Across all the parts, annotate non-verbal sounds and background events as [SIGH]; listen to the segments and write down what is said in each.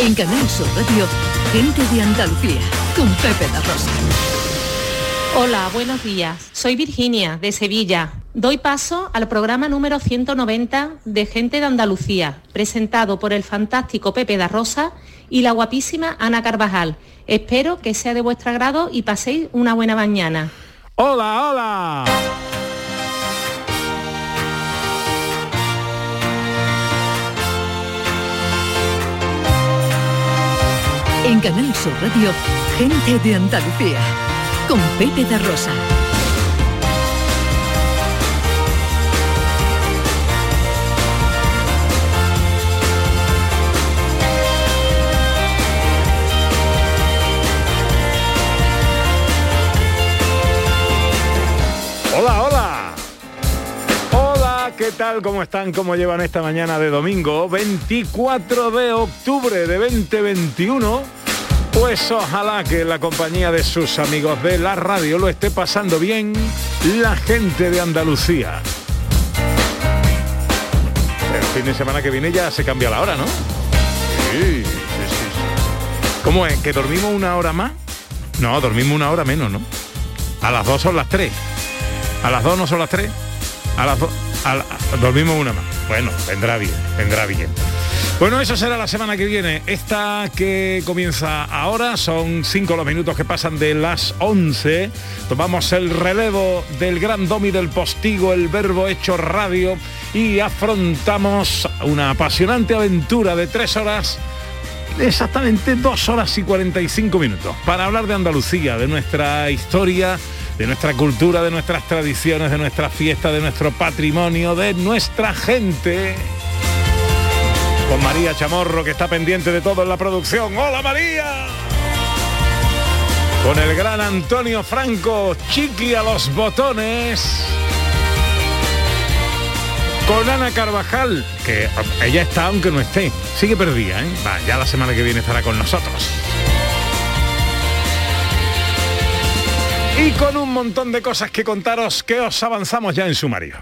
En Canal Sur Radio, gente de Andalucía, con Pepe La Rosa. Hola, buenos días. Soy Virginia, de Sevilla. Doy paso al programa número 190 de Gente de Andalucía, presentado por el fantástico Pepe da Rosa y la guapísima Ana Carvajal. Espero que sea de vuestro agrado y paséis una buena mañana. ¡Hola, hola! En Canal Sur Radio, gente de Andalucía, con Pepe da Rosa. Hola, hola. Hola, ¿qué tal? ¿Cómo están? ¿Cómo llevan esta mañana de domingo? 24 de octubre de 2021. Pues ojalá que la compañía de sus amigos de la radio lo esté pasando bien la gente de Andalucía. El fin de semana que viene ya se cambia la hora, ¿no? Sí, sí, sí. ¿Cómo es? ¿Que dormimos una hora más? No, dormimos una hora menos, ¿no? A las dos son las tres. A las dos no son las tres. A las dos. dormimos una más. Bueno, vendrá bien, vendrá bien. Bueno, eso será la semana que viene. Esta que comienza ahora son cinco los minutos que pasan de las 11. Tomamos el relevo del gran domi del postigo, el verbo hecho radio y afrontamos una apasionante aventura de tres horas exactamente dos horas y 45 minutos para hablar de Andalucía, de nuestra historia, de nuestra cultura, de nuestras tradiciones, de nuestra fiesta, de nuestro patrimonio, de nuestra gente. Con María Chamorro, que está pendiente de todo en la producción. ¡Hola María! Con el gran Antonio Franco, chiqui a los botones. Con Ana Carvajal, que ella está aunque no esté. Sigue perdida, ¿eh? Va, ya la semana que viene estará con nosotros. Y con un montón de cosas que contaros que os avanzamos ya en sumario.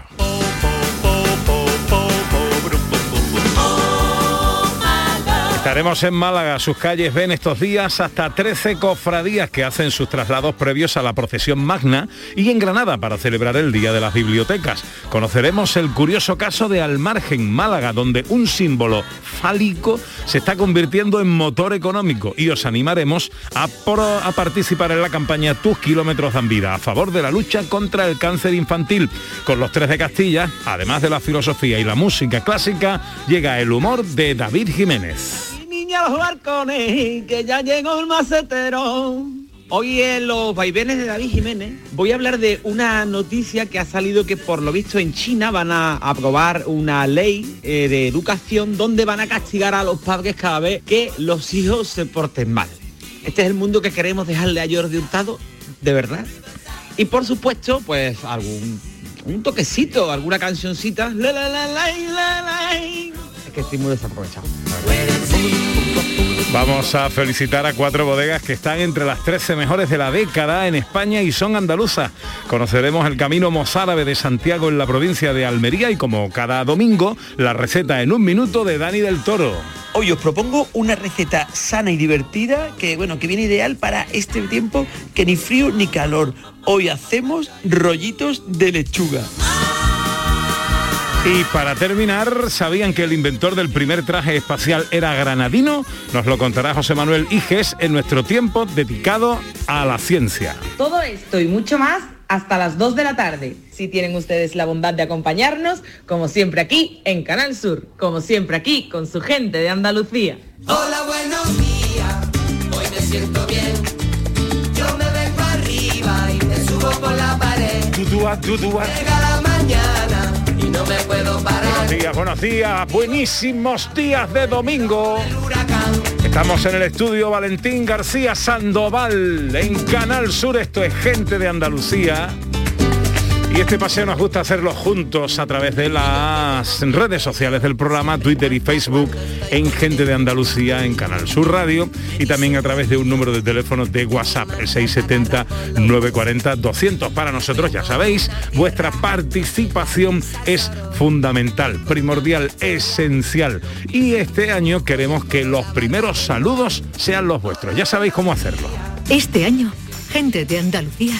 Estaremos en Málaga, sus calles ven estos días hasta 13 cofradías que hacen sus traslados previos a la procesión magna y en Granada para celebrar el Día de las Bibliotecas. Conoceremos el curioso caso de Almargen, Málaga, donde un símbolo fálico se está convirtiendo en motor económico y os animaremos a, a participar en la campaña Tus Kilómetros dan Vida a favor de la lucha contra el cáncer infantil. Con los tres de Castilla, además de la filosofía y la música clásica, llega el humor de David Jiménez. Niña a los balcones, que ya llegó el macetero. Hoy en los vaivenes de David Jiménez voy a hablar de una noticia que ha salido que por lo visto en China van a aprobar una ley eh, de educación donde van a castigar a los padres cada vez que los hijos se porten mal. Este es el mundo que queremos dejarle a Jordi Hurtado, de verdad. Y por supuesto, pues algún un toquecito, alguna cancioncita. La, la, la, que estoy muy desaprovechado. Vamos a felicitar a cuatro bodegas que están entre las 13 mejores de la década en España y son andaluzas. Conoceremos el camino mozárabe de Santiago en la provincia de Almería y como cada domingo, la receta en un minuto de Dani del Toro. Hoy os propongo una receta sana y divertida que, bueno, que viene ideal para este tiempo que ni frío ni calor. Hoy hacemos rollitos de lechuga. Y para terminar, ¿sabían que el inventor del primer traje espacial era granadino? Nos lo contará José Manuel Iges en nuestro tiempo dedicado a la ciencia. Todo esto y mucho más hasta las 2 de la tarde. Si tienen ustedes la bondad de acompañarnos, como siempre aquí en Canal Sur, como siempre aquí con su gente de Andalucía. Hola, buenos días, hoy me siento bien. Yo me vengo arriba y me subo por la pared. Tutúa, tutúa. Llega la mañana y no me puedo parar. Buenos días, buenos días, buenísimos días de domingo. Estamos en el estudio Valentín García Sandoval en Canal Sur, esto es gente de Andalucía. Y este paseo nos gusta hacerlo juntos a través de las redes sociales del programa, Twitter y Facebook, en Gente de Andalucía, en Canal Sur Radio y también a través de un número de teléfono de WhatsApp, el 670-940-200. Para nosotros, ya sabéis, vuestra participación es fundamental, primordial, esencial. Y este año queremos que los primeros saludos sean los vuestros. Ya sabéis cómo hacerlo. Este año, Gente de Andalucía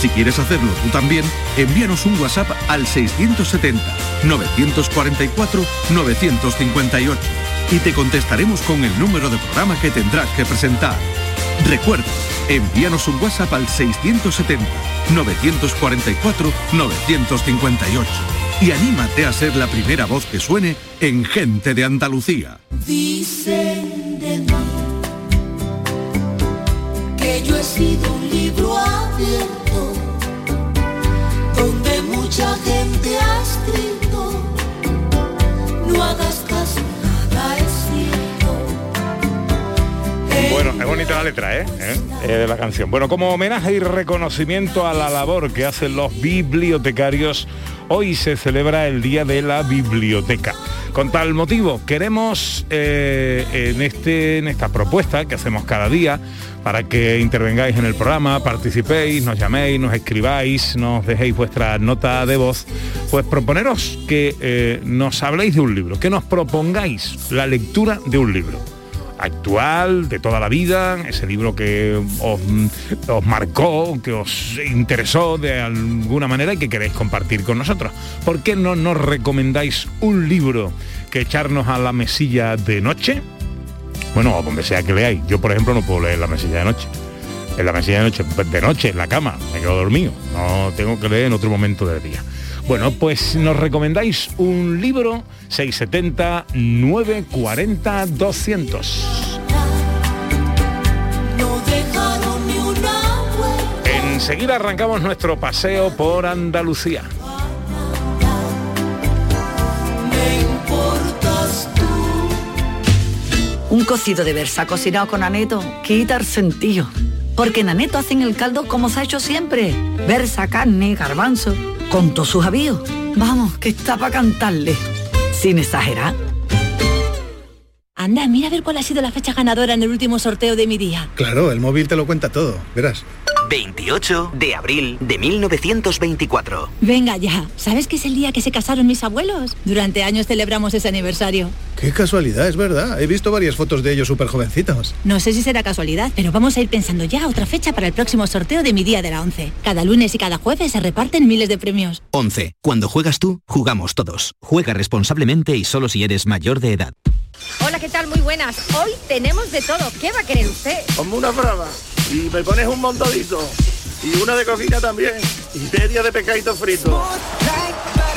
Si quieres hacerlo tú también, envíanos un WhatsApp al 670-944-958 y te contestaremos con el número de programa que tendrás que presentar. Recuerda, envíanos un WhatsApp al 670-944-958 y anímate a ser la primera voz que suene en Gente de Andalucía. Dicen de mí que yo he sido un libro abierto mucha gente ha escrito. No hagas caso, nada es cierto. Bueno, es bonita la letra, ¿eh? ¿Eh? Eh, de la canción. Bueno, como homenaje y reconocimiento a la labor que hacen los bibliotecarios, hoy se celebra el Día de la Biblioteca. Con tal motivo, queremos eh, en, este, en esta propuesta que hacemos cada día, para que intervengáis en el programa, participéis, nos llaméis, nos escribáis, nos dejéis vuestra nota de voz, pues proponeros que eh, nos habléis de un libro, que nos propongáis la lectura de un libro actual, de toda la vida, ese libro que os, os, marcó, que os interesó de alguna manera y que queréis compartir con nosotros. ¿Por qué no nos recomendáis un libro que echarnos a la mesilla de noche? Bueno, o donde sea que leáis. Yo, por ejemplo, no puedo leer la mesilla de noche. En la mesilla de noche, de noche, en la cama, me quedo dormido. No tengo que leer en otro momento del día. Bueno, pues nos recomendáis un libro 670 940 200. No dejaron ni una huella. Enseguida arrancamos nuestro paseo por Andalucía. Un cocido de versa cocinado con aneto quita el sentido. Porque en aneto hacen el caldo como se ha hecho siempre. Versa, carne, garbanzo, con todos sus avíos. Vamos, que está para cantarle. Sin exagerar. Anda, mira a ver cuál ha sido la fecha ganadora en el último sorteo de mi día. Claro, el móvil te lo cuenta todo, verás. 28 de abril de 1924. Venga ya, ¿sabes que es el día que se casaron mis abuelos? Durante años celebramos ese aniversario. Qué casualidad, es verdad. He visto varias fotos de ellos súper jovencitos. No sé si será casualidad, pero vamos a ir pensando ya otra fecha para el próximo sorteo de mi día de la 11. Cada lunes y cada jueves se reparten miles de premios. 11. Cuando juegas tú, jugamos todos. Juega responsablemente y solo si eres mayor de edad. Hola, ¿qué tal? Muy buenas. Hoy tenemos de todo. ¿Qué va a querer usted? Como una brava. Y me pones un montadito. Y una de cocina también. Y media de pescadito frito.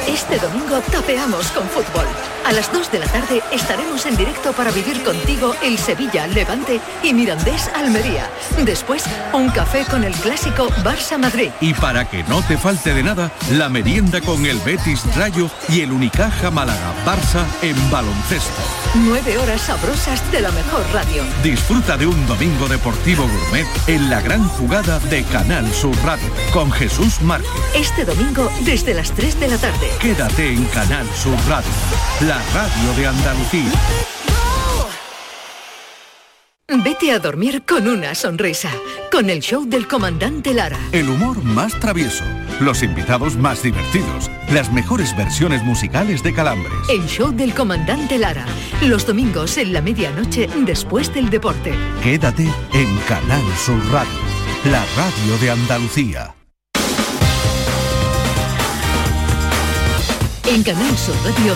Este domingo tapeamos con fútbol. A las 2 de la tarde estaremos en directo para vivir contigo el Sevilla, Levante y Mirandés Almería. Después, un café con el clásico Barça Madrid. Y para que no te falte de nada, la merienda con el Betis Rayo y el Unicaja Málaga Barça en baloncesto. Nueve horas sabrosas de la mejor radio. Disfruta de un domingo deportivo gourmet en la gran jugada de Canal Sur Radio con Jesús Márquez. Este domingo desde las 3 de la tarde. Quédate en Canal Sur Radio, la radio de Andalucía. Vete a dormir con una sonrisa, con el show del comandante Lara. El humor más travieso, los invitados más divertidos, las mejores versiones musicales de Calambres. El show del comandante Lara, los domingos en la medianoche después del deporte. Quédate en Canal Sur Radio, la radio de Andalucía. En Canal Sur Radio,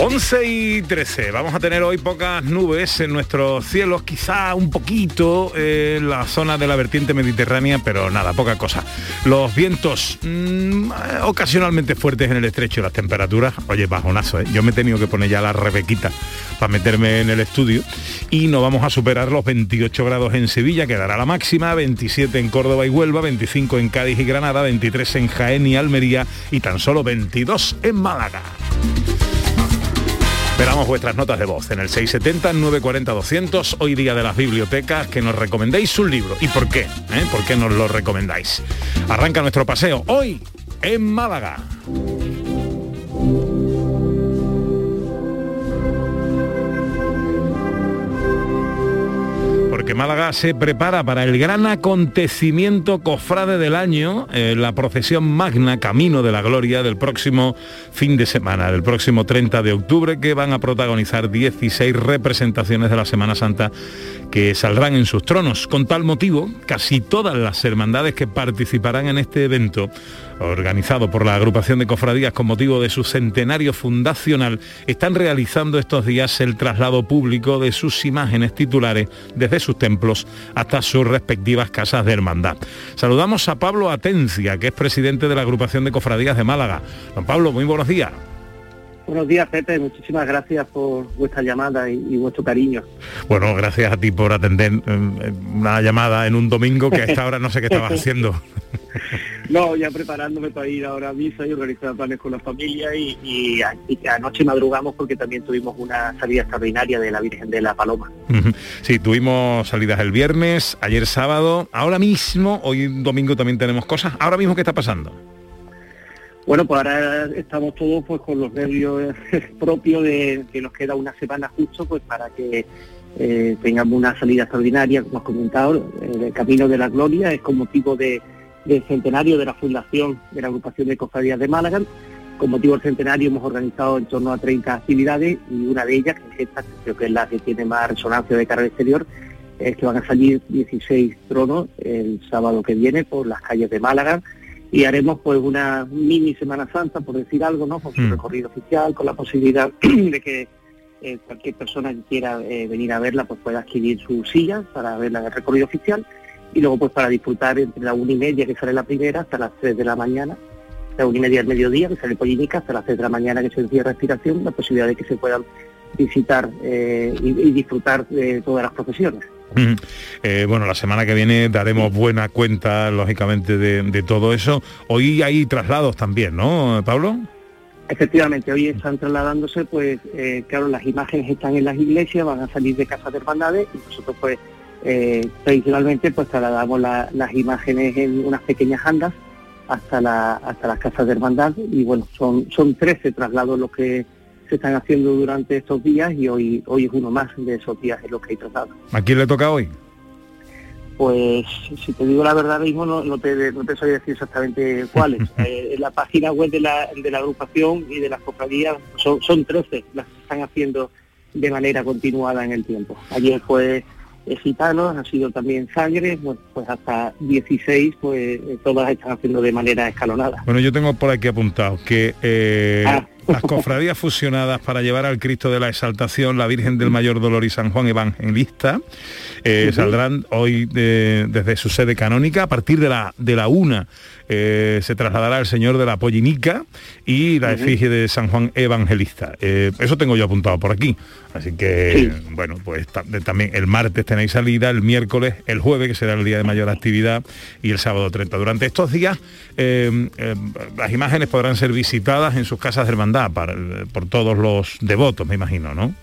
11 y 13. Vamos a tener hoy pocas nubes en nuestros cielos, quizá un poquito en la zona de la vertiente mediterránea, pero nada, poca cosa. Los vientos mm, ocasionalmente fuertes en el estrecho, las temperaturas, oye, bajonazo, ¿eh? yo me he tenido que poner ya la rebequita para meterme en el estudio y no vamos a superar los 28 grados en Sevilla, quedará la máxima, 27 en Córdoba y Huelva, 25 en Cádiz y Granada, 23 en Jaén y Almería y tan solo 22 en Málaga. Esperamos vuestras notas de voz en el 670-940-200, hoy día de las bibliotecas, que nos recomendéis un libro. ¿Y por qué? ¿Eh? ¿Por qué nos lo recomendáis? Arranca nuestro paseo hoy en Málaga. Málaga se prepara para el gran acontecimiento cofrade del año, eh, la procesión magna Camino de la Gloria del próximo fin de semana, del próximo 30 de octubre, que van a protagonizar 16 representaciones de la Semana Santa que saldrán en sus tronos. Con tal motivo, casi todas las hermandades que participarán en este evento organizado por la agrupación de cofradías con motivo de su centenario fundacional, están realizando estos días el traslado público de sus imágenes titulares desde sus templos hasta sus respectivas casas de hermandad. Saludamos a Pablo Atencia, que es presidente de la agrupación de cofradías de Málaga. Don Pablo, muy buenos días. Buenos días, Pepe. Muchísimas gracias por vuestra llamada y, y vuestro cariño. Bueno, gracias a ti por atender eh, una llamada en un domingo que a esta hora no sé qué estabas [LAUGHS] haciendo. [LAUGHS] No, ya preparándome para ir ahora a misa y organizar planes con la familia y, anoche madrugamos porque también tuvimos una salida extraordinaria de la Virgen de la Paloma. Sí, tuvimos salidas el viernes, ayer sábado, ahora mismo, hoy domingo también tenemos cosas. Ahora mismo, ¿qué está pasando? Bueno, pues ahora estamos todos pues con los nervios [LAUGHS] propios de que nos queda una semana justo pues para que eh, tengamos una salida extraordinaria, como has comentado, eh, el Camino de la Gloria es con motivo de, del centenario de la fundación de la agrupación de cofradías de Málaga. Con motivo del centenario hemos organizado en torno a 30 actividades y una de ellas, que es esta, que creo que es la que tiene más resonancia de cara al exterior, es que van a salir 16 tronos el sábado que viene por las calles de Málaga y haremos pues una mini Semana Santa, por decir algo, ¿no? Con su Mm. recorrido oficial, con la posibilidad [CLEARS THROAT] de que eh, cualquier persona que quiera eh, venir a verla pues pueda adquirir su silla para verla en el recorrido oficial y luego pues para disfrutar entre la una y media que sale la primera hasta las 3 de la mañana, la una y media del mediodía que sale Pollinica hasta las 3 de la mañana que se encierra respiración, la posibilidad de que se puedan visitar eh, y, y disfrutar de todas las profesiones. Eh, bueno, la semana que viene daremos buena cuenta, lógicamente, de, de todo eso. Hoy hay traslados también, ¿no, Pablo? Efectivamente, hoy están trasladándose, pues, eh, claro, las imágenes están en las iglesias, van a salir de casas de hermandades y nosotros, pues, eh, tradicionalmente, pues, trasladamos la- las imágenes en unas pequeñas andas hasta la, hasta las casas de hermandad y, bueno, son, son 13 traslados los que se están haciendo durante estos días y hoy, hoy es uno más de esos días en los que hay traslados. ¿A quién le toca hoy? Pues si te digo la verdad mismo no, no te no te sabría decir exactamente cuáles. [LAUGHS] Eh, en la página web de la, de la agrupación y de las cofradías son, son 13 las que están haciendo de manera continuada en el tiempo. Ayer fue gitanos, ha sido también sangre, bueno, pues hasta 16 pues eh, todas están haciendo de manera escalonada. Bueno, yo tengo por aquí apuntado que eh, Ah. [LAUGHS] las cofradías fusionadas para llevar al Cristo de la Exaltación, la Virgen del Mayor Dolor y San Juan Evangelista eh, Ujú. saldrán hoy de- desde su sede canónica a partir de la de la una. Eh, se trasladará el Señor de la Pollinica y la efigie de San Juan Evangelista. Eh, eso tengo yo apuntado por aquí. Así que, bueno, pues también el martes tenéis salida, el miércoles, el jueves, que será el día de mayor actividad, y el sábado 30. Durante estos días, eh, eh, las imágenes podrán ser visitadas en sus casas de hermandad para- por todos los devotos, me imagino, ¿no?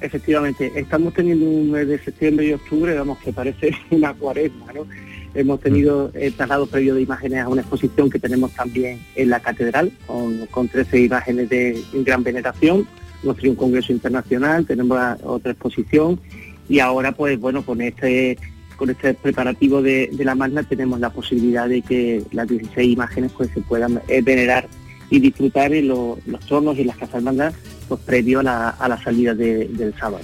Efectivamente, estamos teniendo un mes de septiembre y octubre, vamos, que parece [LAUGHS] una cuaresma, ¿no? Hemos tenido el traslado previo de imágenes a una exposición que tenemos también en la catedral, con, con 13 imágenes de gran veneración. Hemos un congreso internacional, tenemos otra exposición y ahora, pues bueno, con este con este preparativo de, la magna tenemos la posibilidad de que las 16 imágenes pues se puedan eh, venerar y disfrutar en lo- los tronos y las casas hermandad pues previo a la, a la salida de- del sábado.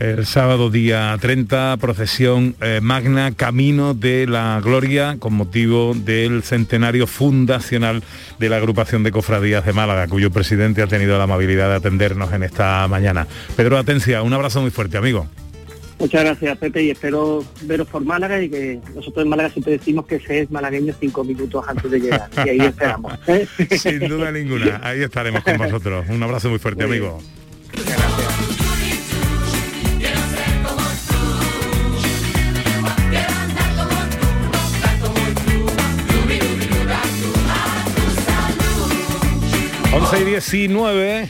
El sábado día 30, procesión eh, magna, Camino de la Gloria, con motivo del centenario fundacional de la agrupación de cofradías de Málaga, cuyo presidente ha tenido la amabilidad de atendernos en esta mañana. Pedro Atencia, un abrazo muy fuerte, amigo. Muchas gracias, Pepe, y espero veros por Málaga y que nosotros en Málaga siempre decimos que se es malagueño cinco minutos antes de llegar. Y ahí esperamos. ¿eh? [LAUGHS] Sin duda ninguna, ahí estaremos con vosotros. Un abrazo muy fuerte, amigo. Gracias. 11 y 19,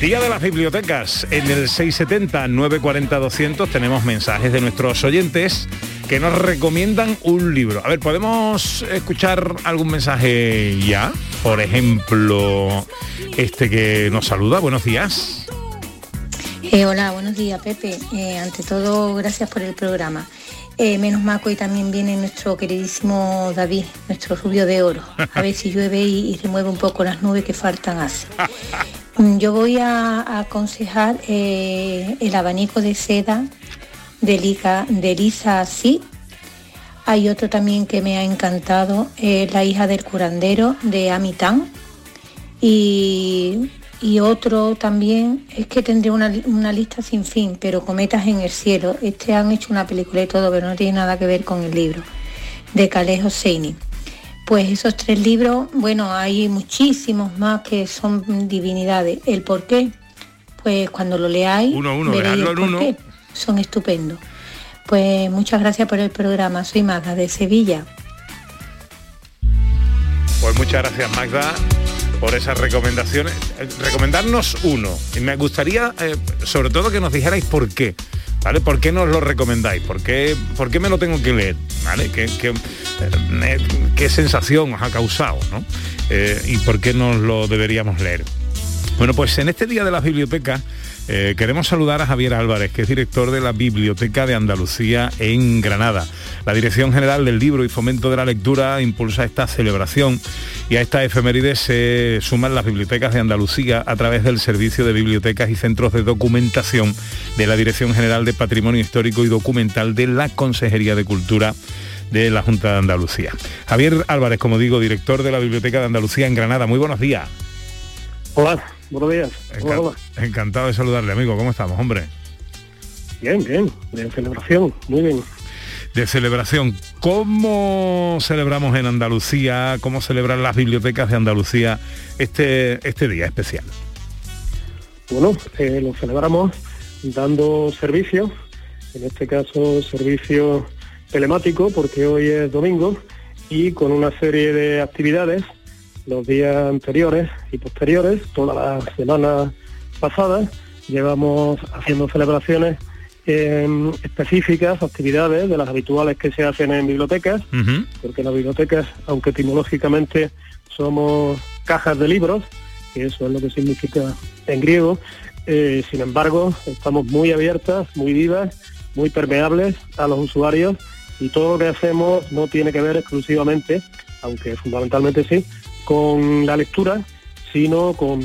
Día de las Bibliotecas. En el 670-940-200 tenemos mensajes de nuestros oyentes que nos recomiendan un libro. A ver, ¿podemos escuchar algún mensaje ya? Por ejemplo, este que nos saluda. Buenos días. Eh, hola, buenos días, Pepe. Eh, ante todo, gracias por el programa. Eh, menos que hoy también viene nuestro queridísimo David, nuestro rubio de oro. A ver si [LAUGHS] llueve y, y remueve un poco las nubes que faltan hace. Mm, Yo voy a, a aconsejar eh, el abanico de seda de, Liga, de Lisa Sid. Hay otro también que me ha encantado, eh, La hija del curandero de Amitán. Y, y otro también, es que tendré una, una lista sin fin, pero Cometas en el cielo. Este han hecho una película y todo, pero no tiene nada que ver con el libro, de Calais Hosseini. Pues esos tres libros, bueno, hay muchísimos más que son divinidades. ¿El por qué? Pues cuando lo leáis, Uno a uno, veréis leadlo el en uno. porqué. Son estupendos. Pues muchas gracias por el programa. Soy Magda de Sevilla. Pues muchas gracias Magda por esas recomendaciones. Eh, Recomendarnos uno. Y me gustaría eh, sobre todo que nos dijerais por qué. ¿Vale? ¿Por qué nos lo recomendáis? ¿Por qué, por qué me lo tengo que leer? ¿Vale? ¿Qué, qué, eh, qué sensación os ha causado? ¿no? ¿Y por qué nos lo deberíamos leer? Bueno, pues en este Día de las Bibliotecas eh, queremos saludar a Javier Álvarez, que es director de la Biblioteca de Andalucía en Granada. La Dirección General del Libro y Fomento de la Lectura impulsa esta celebración y a esta efeméride se suman las bibliotecas de Andalucía a través del Servicio de Bibliotecas y Centros de Documentación de la Dirección General de Patrimonio Histórico y Documental de la Consejería de Cultura de la Junta de Andalucía. Javier Álvarez, como digo, director de la Biblioteca de Andalucía en Granada. Muy buenos días. Hola, buenos días. Hola, hola. Encantado de saludarle, amigo. ¿Cómo estamos, hombre? Bien, bien, de celebración, muy bien. De celebración. ¿Cómo celebramos en Andalucía, cómo celebran las bibliotecas de Andalucía este, este día especial? Bueno, eh, lo celebramos dando servicio, en este caso servicio telemático, porque hoy es domingo, y con una serie de actividades los días anteriores y posteriores, toda la semana pasada, llevamos haciendo celebraciones específicas, actividades de las habituales que se hacen en bibliotecas, porque las bibliotecas, aunque etimológicamente somos cajas de libros, que eso es lo que significa en griego, eh, sin embargo, estamos muy abiertas, muy vivas, muy permeables a los usuarios y todo lo que hacemos no tiene que ver exclusivamente, aunque fundamentalmente sí, con la lectura, sino con,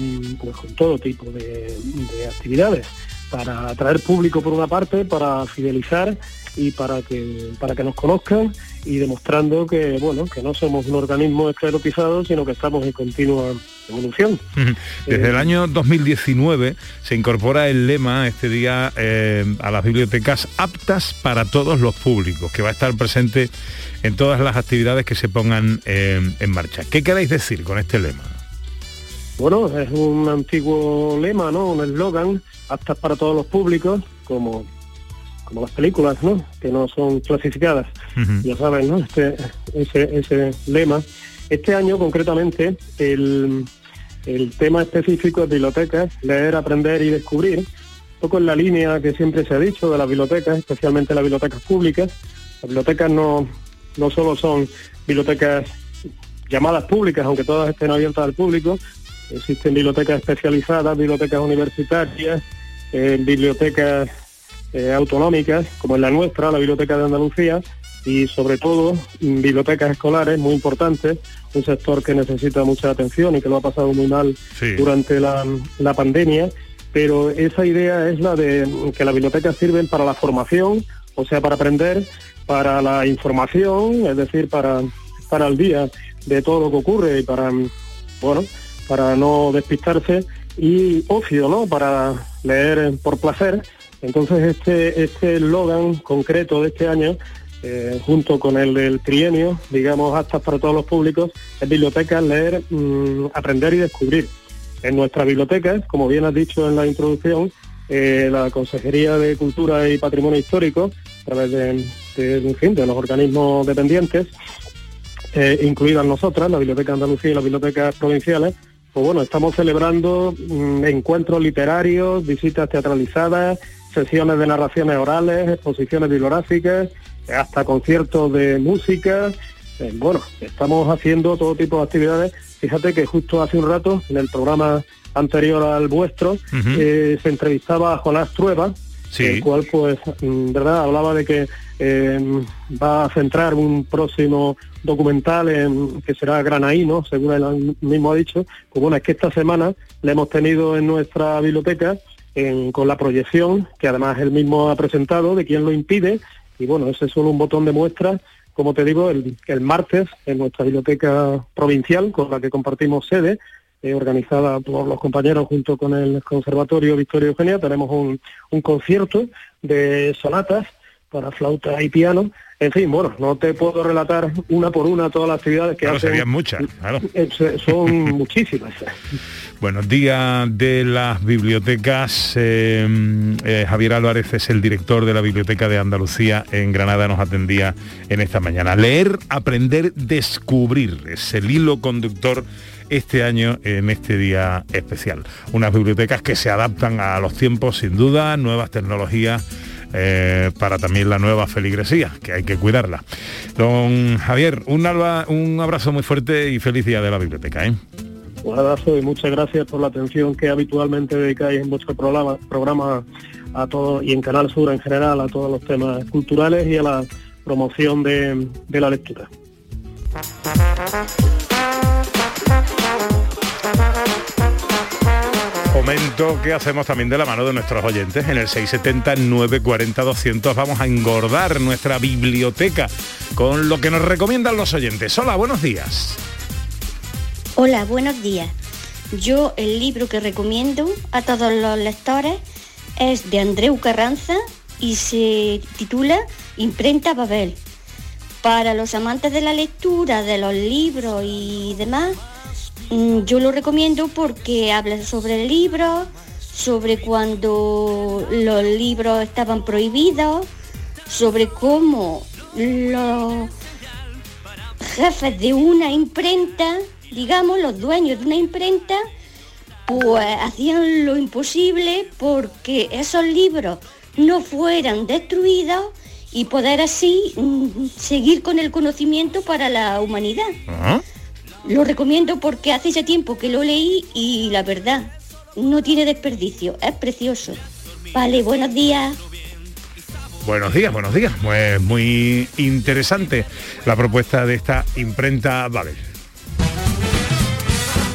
todo tipo de, de actividades para atraer público por una parte, para fidelizar y para que para que nos conozcan y demostrando que bueno que no somos un organismo esclerotizado, sino que estamos en continua evolución. Desde el año 2019 se incorpora el lema este día eh, a las bibliotecas aptas para todos los públicos, que va a estar presente en todas las actividades que se pongan eh, en marcha. ¿Qué queréis decir con este lema? Bueno, es un antiguo lema, ¿no? Un eslogan, aptas para todos los públicos, como, como las películas, ¿no? Que no son clasificadas. Ya saben, ¿no? Este, ese, ese lema. Este año, concretamente, el, el tema específico de bibliotecas, leer, aprender y descubrir, un poco en la línea que siempre se ha dicho de las bibliotecas, especialmente las bibliotecas públicas. Las bibliotecas no, no solo son bibliotecas llamadas públicas, aunque todas estén abiertas al público, existen bibliotecas especializadas, bibliotecas universitarias, eh, bibliotecas eh, autonómicas, como es la nuestra, la Biblioteca de Andalucía, y sobre todo mm, bibliotecas escolares muy importantes, un sector que necesita mucha atención y que lo ha pasado muy mal Sí. durante la, la pandemia pero esa idea es la de que las bibliotecas sirven para la formación, o sea, para aprender, para la información, es decir, para estar al día de todo lo que ocurre y para, bueno, para no despistarse y ocio, ¿no? Para leer por placer. Entonces este este concreto de este año, eh, junto con el del trienio, digamos, hasta para todos los públicos, es biblioteca, leer, mm, aprender y descubrir. En nuestra biblioteca, como bien has dicho en la introducción, eh, la Consejería de Cultura y Patrimonio Histórico, a través de, de, en de los organismos dependientes, eh, incluidas nosotras, la Biblioteca Andalucía y las bibliotecas provinciales, pues bueno, estamos celebrando mm, encuentros literarios, visitas teatralizadas, sesiones de narraciones orales, exposiciones bibliográficas, hasta conciertos de música. Eh, bueno, estamos haciendo todo tipo de actividades. Fíjate que justo hace un rato, en el programa anterior al vuestro, eh, se entrevistaba a Jonás Trueba, Sí. el cual pues mm, verdad hablaba de que eh, va a centrar un próximo documental en que será granaíno, según él mismo ha dicho. Pues bueno, es que esta semana le hemos tenido en nuestra biblioteca en- con la proyección, que además él mismo ha presentado, de quién lo impide, y bueno, ese es solo un botón de muestra, como te digo, el, el martes en nuestra biblioteca provincial, con la que compartimos sede, eh, organizada por los compañeros junto con el Conservatorio Victoria Eugenia, tenemos un, un concierto de sonatas para flauta y piano. En fin, bueno, no te puedo relatar una por una todas las actividades que Claro, hacen. serían muchas, claro. Eh, Son [LAUGHS] muchísimas. Buenos días de las bibliotecas. eh, eh, Javier Álvarez es el director de la Biblioteca de Andalucía en Granada, nos atendía en esta mañana. Leer, aprender, descubrir es el hilo conductor este año en este día especial. Unas bibliotecas que se adaptan a los tiempos sin duda, nuevas tecnologías. Eh, para también la nueva feligresía, que hay que cuidarla. Don Javier, un, alba- un abrazo muy fuerte y feliz día de la biblioteca. ¿eh? Un abrazo y muchas gracias por la atención que habitualmente dedicáis en vuestro programa, programa a todo y en Canal Sur en general a todos los temas culturales y a la promoción de, de la lectura. Momento que hacemos también de la mano de nuestros oyentes en el 670 940 200 vamos a engordar nuestra biblioteca con lo que nos recomiendan los oyentes. Hola, buenos días. Hola, buenos días. Yo el libro que recomiendo a todos los lectores es de Andreu Carranza y se titula Imprenta Babel. Para los amantes de la lectura, de los libros y demás, yo lo recomiendo porque habla sobre el libro, sobre cuando los libros estaban prohibidos, sobre cómo los jefes de una imprenta, digamos, los dueños de una imprenta, pues hacían lo imposible porque esos libros no fueran destruidos y poder así mm, seguir con el conocimiento para la humanidad. Lo recomiendo porque hace ya tiempo que lo leí y la verdad, no tiene desperdicio, es precioso. Vale, buenos días. Buenos días, buenos días. Pues muy interesante la propuesta de esta imprenta Babel.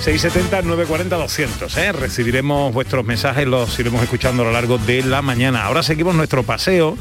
670 940 200 ¿eh? recibiremos vuestros mensajes los iremos escuchando a lo largo de la mañana ahora seguimos nuestro paseo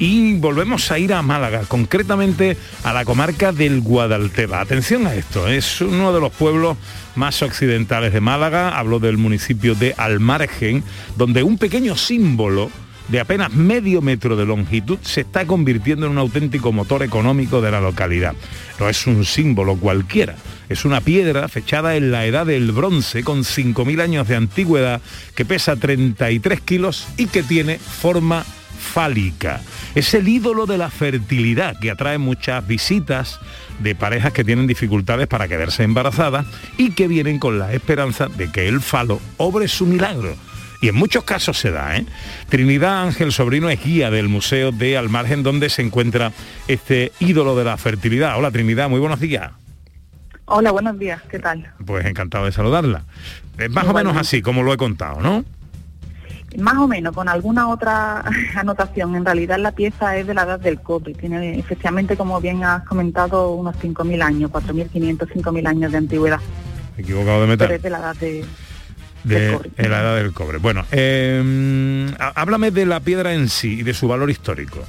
y volvemos a ir a Málaga concretamente a la comarca del Guadalteba atención a esto es uno de los pueblos más occidentales de Málaga hablo del municipio de Almargen donde un pequeño símbolo de apenas medio metro de longitud se está convirtiendo en un auténtico motor económico de la localidad. No es un símbolo cualquiera, es una piedra fechada en la edad del bronce con 5.000 años de antigüedad que pesa 33 kilos y que tiene forma fálica. Es el ídolo de la fertilidad que atrae muchas visitas de parejas que tienen dificultades para quedarse embarazadas y que vienen con la esperanza de que el falo obre su milagro. Y en muchos casos se da, ¿eh? Trinidad Ángel Sobrino es guía del Museo de Almargen donde se encuentra este ídolo de la fertilidad. Hola Trinidad, muy buenos días. Hola, buenos días, ¿qué tal? Pues encantado de saludarla. Es más o menos así como lo he contado, ¿no? Más o menos, con alguna otra [LAUGHS] anotación. En realidad la pieza es de la edad del cobre. Tiene efectivamente, como bien has comentado, unos 5.000 años, 4.500, 5.000 años de antigüedad. Equivocado de Pero metal. es de la edad de... de la edad del cobre. Bueno, eh, há- háblame de la piedra en sí y de su valor histórico.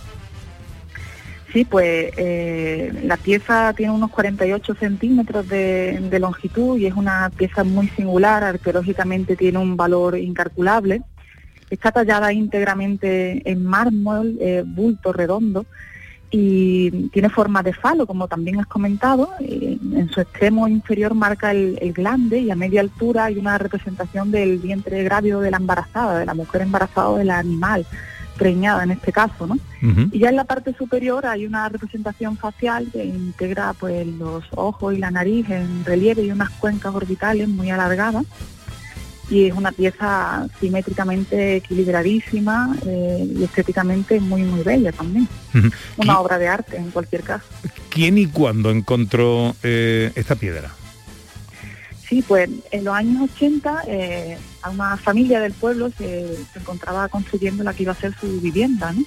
Sí, pues eh, la pieza tiene unos 48 centímetros de, longitud y es una pieza muy singular, arqueológicamente tiene un valor incalculable. Está tallada íntegramente en mármol, eh, bulto redondo, y tiene forma de falo, como también has comentado. eh, en su extremo inferior marca el, el glande y a media altura hay una representación del vientre grávido de la embarazada, de la mujer embarazada o del animal, preñada en este caso, ¿no? Y ya en la parte superior hay una representación facial que integra pues los ojos y la nariz en relieve y unas cuencas orbitales muy alargadas. Y es una pieza simétricamente equilibradísima eh, y estéticamente muy muy bella también. Una obra de arte en cualquier caso. ¿Quién y cuándo encontró eh, esta piedra? Sí, pues en los años 80 eh, a una familia del pueblo se, se encontraba construyendo la que iba a ser su vivienda, ¿no?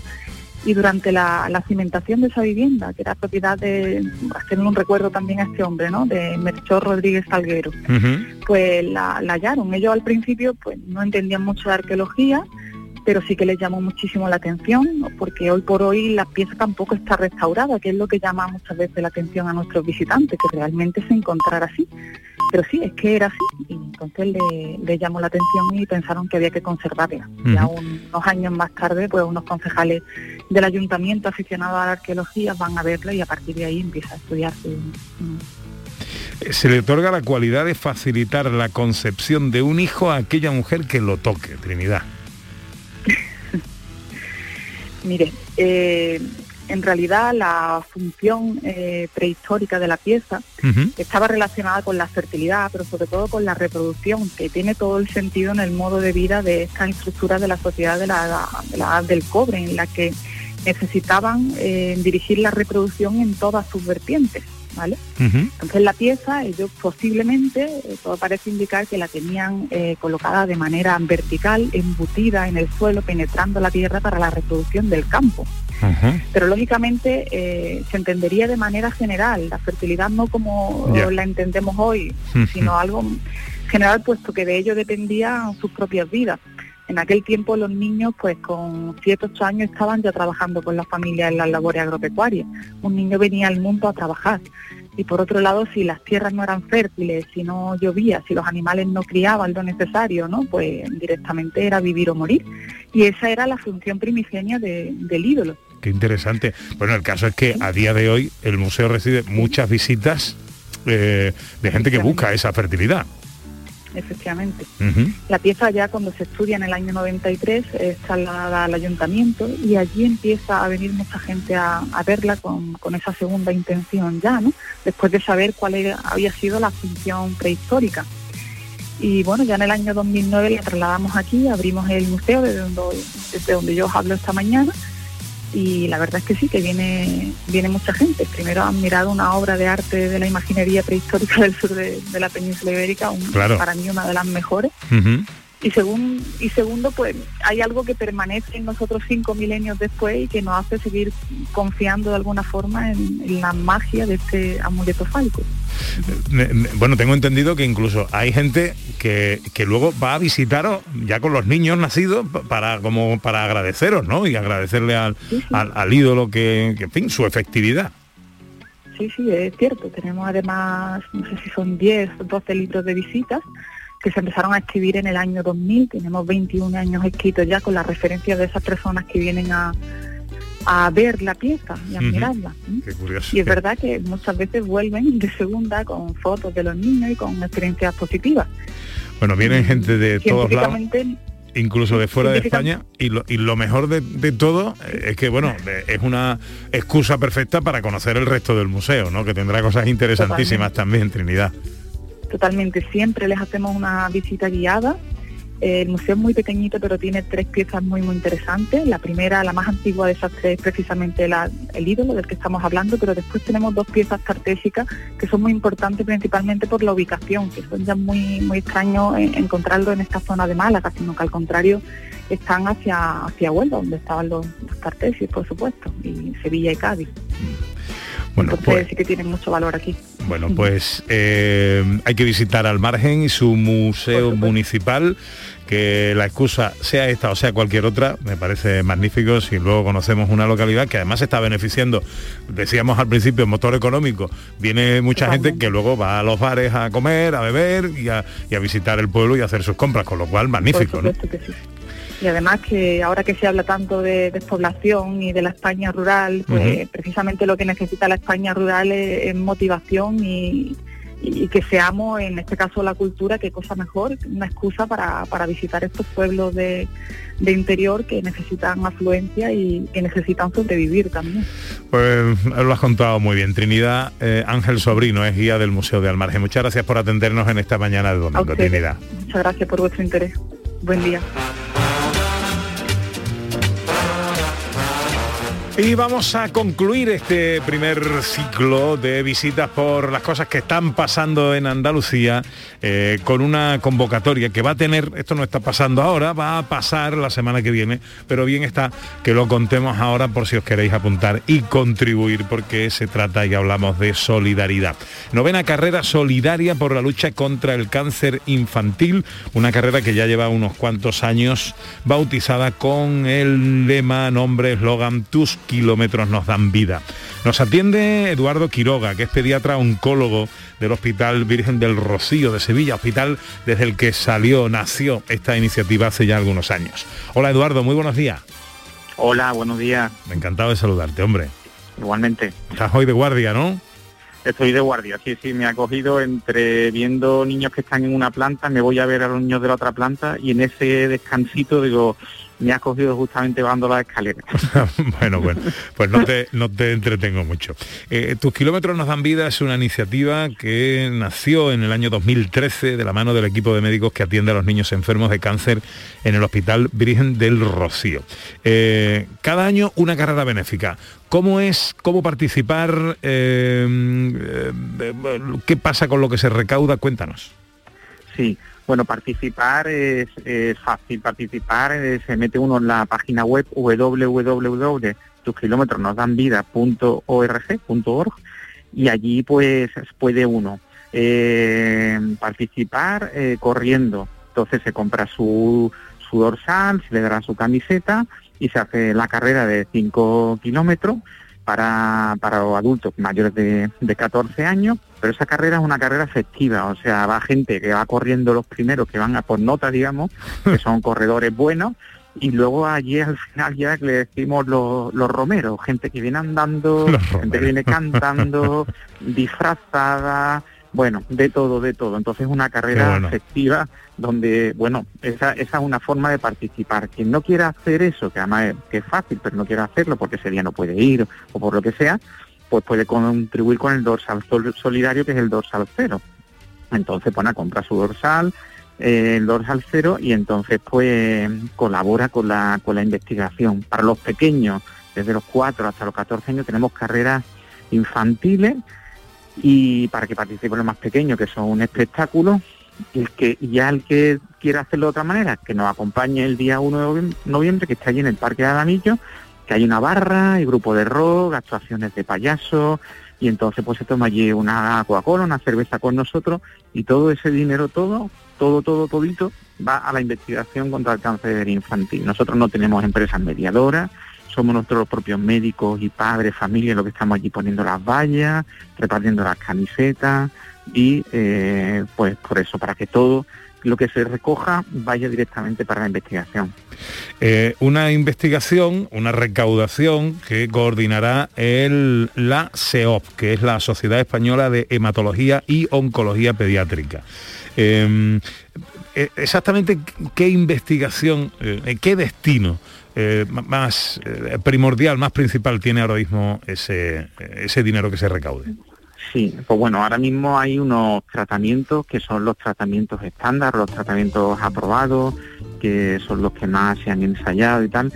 Y durante la, la cimentación de esa vivienda, que era propiedad de, hacer un recuerdo también a este hombre, ¿no? De Melchor Rodríguez Salguero, pues la, la hallaron. Ellos al principio pues no entendían mucho de arqueología, pero sí que les llamó muchísimo la atención, porque hoy por hoy la pieza tampoco está restaurada, que es lo que llama muchas veces la atención a nuestros visitantes, que realmente se encontrara así. Pero sí, es que era así, y entonces le, le llamó la atención y pensaron que había que conservarla. Ya Ujú. unos años más tarde, pues unos concejales del ayuntamiento aficionados a la arqueología van a verla y a partir de ahí empieza a estudiar su, Eh, Se le otorga la cualidad de facilitar la concepción de un hijo a aquella mujer que lo toque, Trinidad. Mire, eh, en realidad la función eh, prehistórica de la pieza estaba relacionada con la fertilidad, pero sobre todo con la reproducción, que tiene todo el sentido en el modo de vida de esta estructura de la sociedad de la, de del cobre, en la que necesitaban eh, dirigir la reproducción en todas sus vertientes. ¿Vale? Entonces la pieza, ellos posiblemente, todo parece indicar que la tenían eh, colocada de manera vertical, embutida en el suelo, penetrando la tierra para la reproducción del campo. Pero lógicamente eh, se entendería de manera general, la fertilidad no como la entendemos hoy, sino algo general, puesto que de ello dependían sus propias vidas. En aquel tiempo los niños, pues con 7, 8 años, estaban ya trabajando con la familia en las labores agropecuarias. Un niño venía al mundo a trabajar. Y por otro lado, si las tierras no eran fértiles, si no llovía, si los animales no criaban lo necesario, ¿no? Pues directamente era vivir o morir. Y esa era la función primigenia de- del ídolo. Qué interesante. Bueno, el caso es que a día de hoy el museo recibe muchas visitas eh, de gente que busca esa fertilidad. Efectivamente. La pieza ya cuando se estudia en el año 93 es trasladada al ayuntamiento y allí empieza a venir mucha gente a, a verla con, con esa segunda intención ya, ¿no? Después de saber cuál era- había sido la función prehistórica. Y bueno, ya en el año 2009 la trasladamos aquí, abrimos el museo desde donde, desde donde yo os hablo esta mañana y la verdad es que sí, que viene, viene mucha gente. Primero han mirado una obra de arte de la imaginería prehistórica [LAUGHS] del sur de, de la península ibérica, un- Claro. para mí una de las mejores. Y, según, y segundo, pues hay algo que permanece en nosotros cinco milenios después y que nos hace seguir confiando de alguna forma en, en la magia de este amuleto ne- Bueno, tengo entendido que incluso hay gente que, que luego va a visitaros ya con los niños nacidos pa- para como para agradeceros, ¿no? Y agradecerle al, al, al ídolo que, que, en fin, su efectividad. Sí, sí, es cierto. Tenemos además, no sé si son 10 o 12 libros de visitas que se empezaron a escribir en el año 2000. Tenemos 21 años escritos ya con la referencia de esas personas que vienen a, a ver la pieza y a mirarla. Qué curioso. Y es verdad que muchas veces vuelven de segunda con fotos de los niños y con experiencias positivas. Bueno, vienen gente de todos lados, incluso de fuera de España, y lo, y lo mejor de, de todo eh, es que, bueno, es una excusa perfecta para conocer el resto del museo, ¿no? Que tendrá cosas interesantísimas también, Trinidad. Totalmente. Siempre les hacemos una visita guiada. Eh, El museo es muy pequeñito, pero tiene tres piezas muy, muy interesantes. La primera, la más antigua de esas tres, es precisamente la- el ídolo del que estamos hablando, pero después tenemos dos piezas cartésicas que son muy importantes principalmente por la ubicación, que son ya muy, muy extraños eh, encontrarlo en esta zona de Málaga, sino que al contrario están hacia, hacia Huelva, donde estaban los, los cartesis, por supuesto, y Sevilla y Cádiz. Bueno, Entonces pues- sí que tienen mucho valor aquí. Bueno, pues eh, hay que visitar al margen y su museo municipal, que la excusa sea esta o sea cualquier otra, me parece magnífico si luego conocemos una localidad que además está beneficiando, decíamos al principio, motor económico. Viene mucha gente que luego va a los bares a comer, a beber y a, y a visitar el pueblo y a hacer sus compras, con lo cual magnífico, ¿no? supuesto que sí. Y además que ahora que se habla tanto de despoblación y de la España rural, pues precisamente lo que necesita la España rural es, es motivación y, y que seamos, en este caso la cultura, qué cosa mejor, una excusa para, para visitar estos pueblos de, de interior que necesitan afluencia y que necesitan sobrevivir también. Pues lo has contado muy bien. Trinidad eh, Ángel Sobrino es guía del Museo de Almargen. Muchas gracias por atendernos en esta mañana de domingo. Trinidad. Muchas gracias por vuestro interés. Buen día. Y vamos a concluir este primer ciclo de visitas por las cosas que están pasando en Andalucía eh, con una convocatoria que va a tener, esto no está pasando ahora, va a pasar la semana que viene, pero bien está que lo contemos ahora por si os queréis apuntar y contribuir porque se trata y hablamos de solidaridad. Novena carrera solidaria por la lucha contra el cáncer infantil, una carrera que ya lleva unos cuantos años bautizada con el lema, nombre, eslogan, tus kilómetros nos dan vida. Nos atiende Eduardo Quiroga, que es pediatra oncólogo del Hospital Virgen del Rocío de Sevilla, hospital desde el que salió, nació esta iniciativa hace ya algunos años. Hola Eduardo, muy buenos días. Hola, buenos días. Encantado de saludarte, hombre. Igualmente. Estás hoy de guardia, ¿no? Estoy de guardia, sí, sí, me ha cogido entre viendo niños que están en una planta, me voy a ver a los niños de la otra planta y en ese descansito digo, me ha cogido justamente bajando la escalera. [LAUGHS] bueno, bueno, pues no te, no te entretengo mucho. Eh, Tus kilómetros nos dan vida es una iniciativa que nació en el año 2013 de la mano del equipo de médicos que atiende a los niños enfermos de cáncer en el Hospital Virgen del Rocío. Eh, cada año una carrera benéfica. ¿Cómo es, cómo participar? eh, ¿Qué pasa con lo que se recauda? Cuéntanos. Sí, bueno, participar es, fácil, participar se mete uno en la página web www.tuskilómetrosnosdanvida.org.org y allí pues puede uno eh, participar eh, corriendo. Entonces se compra su, su dorsal, se le dará su camiseta y se hace la carrera de 5 kilómetros para, para los adultos mayores de, de 14 años, pero esa carrera es una carrera efectiva, o sea, va gente que va corriendo los primeros, que van a por nota, digamos, que son [LAUGHS] corredores buenos, y luego allí al final ya le decimos los, los romeros, gente que viene andando, gente que viene cantando, [LAUGHS] disfrazada, bueno, de todo, de todo. Entonces es una carrera bueno. efectiva donde, bueno, esa, esa es una forma de participar. Quien no quiera hacer eso, que además es, que es fácil, pero no quiere hacerlo porque ese día no puede ir o por lo que sea, pues puede contribuir con el dorsal sol- solidario, que es el dorsal cero. Entonces, bueno, compra su dorsal, eh, el dorsal cero, y entonces pues colabora con la, con la investigación. Para los pequeños, desde los 4 hasta los 14 años, tenemos carreras infantiles y para que participen los más pequeños, que son un espectáculo, y el que y ya el que quiera hacerlo de otra manera, que nos acompañe el día 1 de noviem- noviembre, que está allí en el Parque de Adamillo, que hay una barra, hay grupo de rock, actuaciones de payasos, y entonces pues se toma allí una Coca-Cola, una cerveza con nosotros, y todo ese dinero, todo, todo, todo, todito, va a la investigación contra el cáncer infantil. Nosotros no tenemos empresas mediadoras, somos nuestros propios médicos y padres, familias, los que estamos allí poniendo las vallas, repartiendo las camisetas y eh, pues por eso, para que todo lo que se recoja vaya directamente para la investigación. Eh, una investigación, una recaudación que coordinará el, la SEOP, que es la Sociedad Española de Hematología y Oncología Pediátrica. Eh, eh, exactamente qué investigación, qué destino eh, más eh, primordial, más principal tiene ahora mismo ese, ese dinero que se recaude. Sí, pues bueno, ahora mismo hay unos tratamientos que son los tratamientos estándar, los tratamientos aprobados, que son los que más se han ensayado y tal.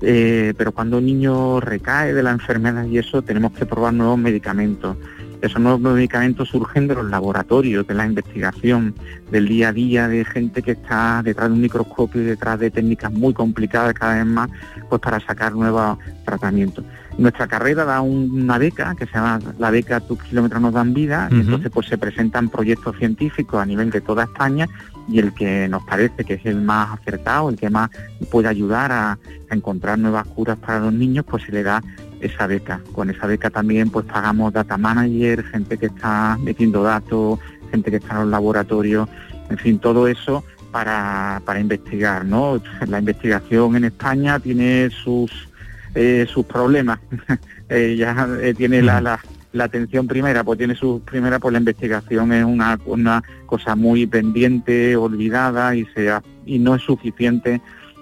Eh, pero cuando un niño recae de la enfermedad y eso, tenemos que probar nuevos medicamentos. Esos nuevos medicamentos surgen de los laboratorios, de la investigación, del día a día de gente que está detrás de un microscopio y detrás de técnicas muy complicadas cada vez más, pues para sacar nuevos tratamientos. Nuestra carrera da una beca que se llama la beca Tus kilómetros nos dan vida y entonces pues se presentan proyectos científicos a nivel de toda España y el que nos parece que es el más acertado, el que más puede ayudar a, a encontrar nuevas curas para los niños, pues se le da esa beca. Con esa beca también pues pagamos data manager, gente que está metiendo datos, gente que está en los laboratorios, en fin, todo eso para, para investigar, ¿no? [LAUGHS] La investigación en España tiene sus eh, sus problemas. [LAUGHS] Eh, ya eh, tiene la, la, la atención primera, pues tiene sus primera, pues la investigación es una, una cosa muy pendiente, olvidada y sea y no es suficiente.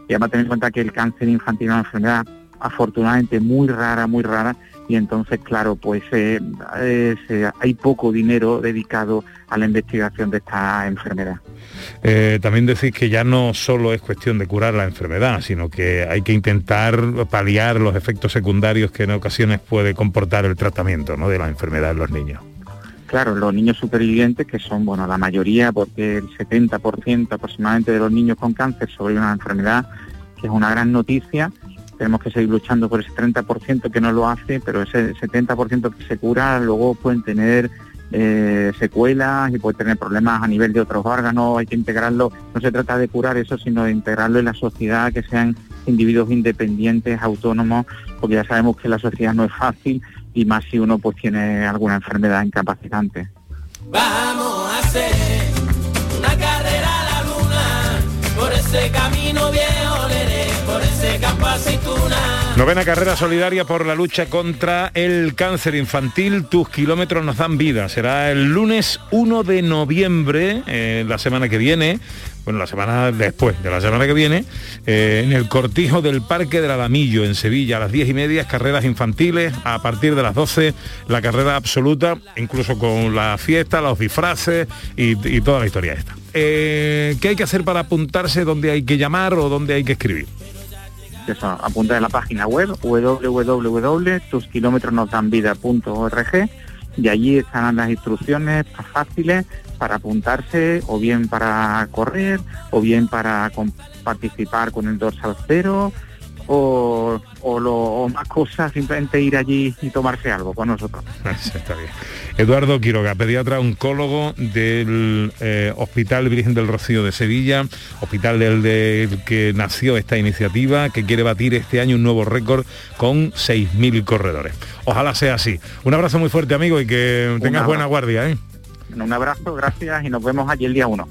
Y además tener en cuenta que el cáncer infantil es una enfermedad afortunadamente muy rara, muy rara, y entonces, claro, pues eh, eh, hay poco dinero dedicado a la investigación de esta enfermedad. Eh, también decís que ya no solo es cuestión de curar la enfermedad, sino que hay que intentar paliar los efectos secundarios que en ocasiones puede comportar el tratamiento ¿no? de la enfermedad en los niños. Claro, los niños supervivientes, que son, bueno, la mayoría, porque el 70% aproximadamente de los niños con cáncer sobreviven a una enfermedad, que es una gran noticia. Tenemos que seguir luchando por ese 30% que no lo hace, pero ese 70% que se cura luego pueden tener eh, secuelas y pueden tener problemas a nivel de otros órganos. Hay que integrarlo, no se trata de curar eso, sino de integrarlo en la sociedad, que sean individuos independientes, autónomos, porque ya sabemos que la sociedad no es fácil y más si uno pues tiene alguna enfermedad incapacitante. Vamos a hacer una carrera a la luna, por ese camino viejo, Novena carrera solidaria por la lucha contra el cáncer infantil. Tus kilómetros nos dan vida. Será el lunes 1 de noviembre, eh, la semana que viene. Bueno, la semana después de la semana que viene, eh, en el cortijo del Parque del Alamillo, en Sevilla, a las 10 y media, carreras infantiles, a partir de las 12, la carrera absoluta, incluso con la fiesta, los disfraces y, toda la historia esta. Eh, ¿Qué hay que hacer para apuntarse? ¿Dónde hay que llamar o dónde hay que escribir? Apunta en la página web www.tuskilometrosnosdanvida.org y allí están las instrucciones fáciles para apuntarse o bien para correr o bien para participar con el dorsal cero o, o lo- o más cosas, simplemente ir allí y tomarse algo con nosotros. [LAUGHS] Está bien. Eduardo Quiroga, pediatra oncólogo del eh, Hospital Virgen del Rocío de Sevilla, hospital del, del que nació esta iniciativa, que quiere batir este año un nuevo récord con 6.000 corredores. Ojalá sea así. Un abrazo muy fuerte, amigo, y que tengas buena guardia. ¿eh? Un abrazo, gracias y nos vemos allí el día 1.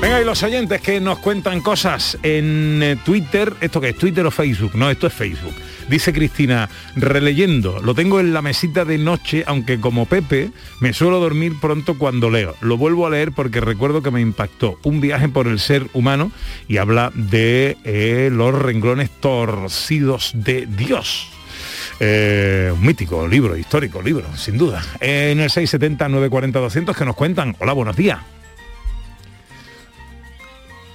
Venga, y los oyentes que nos cuentan cosas en eh, Twitter, ¿esto qué es? ¿Twitter o Facebook? No, esto es Facebook. Dice Cristina, releyendo, lo tengo en la mesita de noche, aunque como Pepe me suelo dormir pronto cuando leo. Lo vuelvo a leer porque recuerdo que me impactó un viaje por el ser humano y habla de eh, los renglones torcidos de Dios. Eh, un mítico libro, histórico libro, sin duda. En el 670-940-200 que nos cuentan, hola, buenos días.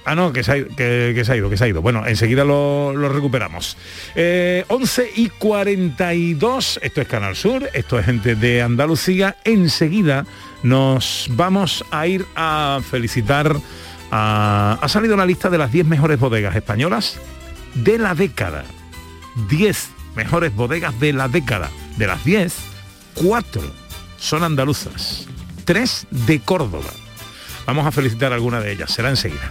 Ah, no, que se, ha, ido- que, que se ha ido, que se ha ido. Bueno, enseguida lo, lo recuperamos. Eh, 11 y 42, esto es Canal Sur, esto es gente de Andalucía. Enseguida nos vamos a ir a felicitar a... Ha salido la lista de las 10 mejores bodegas españolas de la década. 10 mejores bodegas de la década. De las 10, 4 son andaluzas, 3 de Córdoba. Vamos a felicitar a alguna de ellas, será enseguida.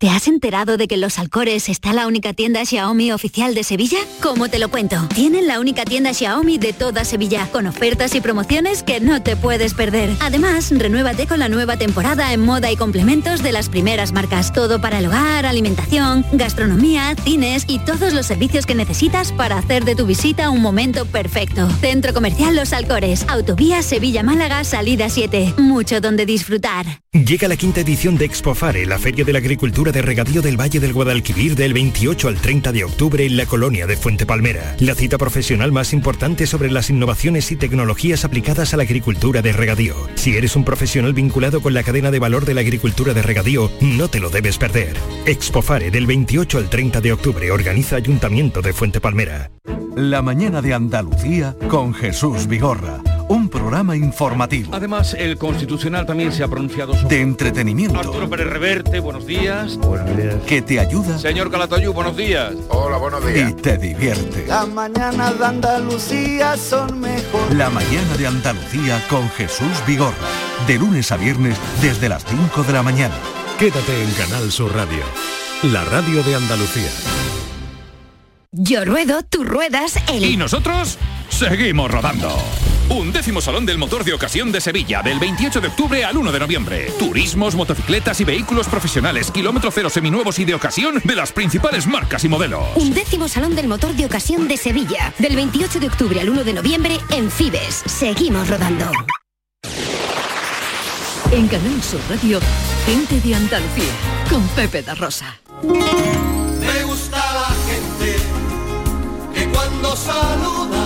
¿Te has enterado de que en Los Alcores está la única tienda Xiaomi oficial de Sevilla? ¿Cómo te lo cuento? Tienen la única tienda Xiaomi de toda Sevilla, con ofertas y promociones que no te puedes perder. Además, renuévate con la nueva temporada en moda y complementos de las primeras marcas. Todo para el hogar, alimentación, gastronomía, cines y todos los servicios que necesitas para hacer de tu visita un momento perfecto. Centro Comercial Los Alcores, Autovía Sevilla-Málaga, salida 7. Mucho donde disfrutar. Llega la quinta edición de Expofare, la Feria de la Agricultura de Regadío del Valle del Guadalquivir del 28 al 30 de octubre en la colonia de Fuente Palmera. La cita profesional más importante sobre las innovaciones y tecnologías aplicadas a la agricultura de regadío. Si eres un profesional vinculado con la cadena de valor de la agricultura de regadío, no te lo debes perder. Expofare del 28 al 30 de octubre organiza Ayuntamiento de Fuente Palmera. La mañana de Andalucía con Jesús Vigorra. Un programa informativo. Además, el Constitucional también se ha pronunciado sobre... De entretenimiento. Arturo Pérez Reverte, buenos días. Buenos días. Que te ayuda. Señor Calatayú, buenos días. Hola, buenos días. Y te divierte. Las mañanas de Andalucía son mejor. La mañana de Andalucía con Jesús Vigorra. De lunes a viernes desde las 5 de la mañana. Quédate en Canal Sur Radio. La radio de Andalucía. Yo ruedo, tú ruedas, el... Y nosotros seguimos rodando. Un décimo Salón del Motor de Ocasión de Sevilla, del 28 de octubre al 1 de noviembre. Turismos, motocicletas y vehículos profesionales, kilómetro cero seminuevos y de ocasión de las principales marcas y modelos. Un décimo Salón del Motor de Ocasión de Sevilla, del 28 de octubre al 1 de noviembre en Fibes. Seguimos rodando. En Canal Sur Radio, gente de Andalucía, con Pepe da Rosa. Me gusta la gente que cuando saluda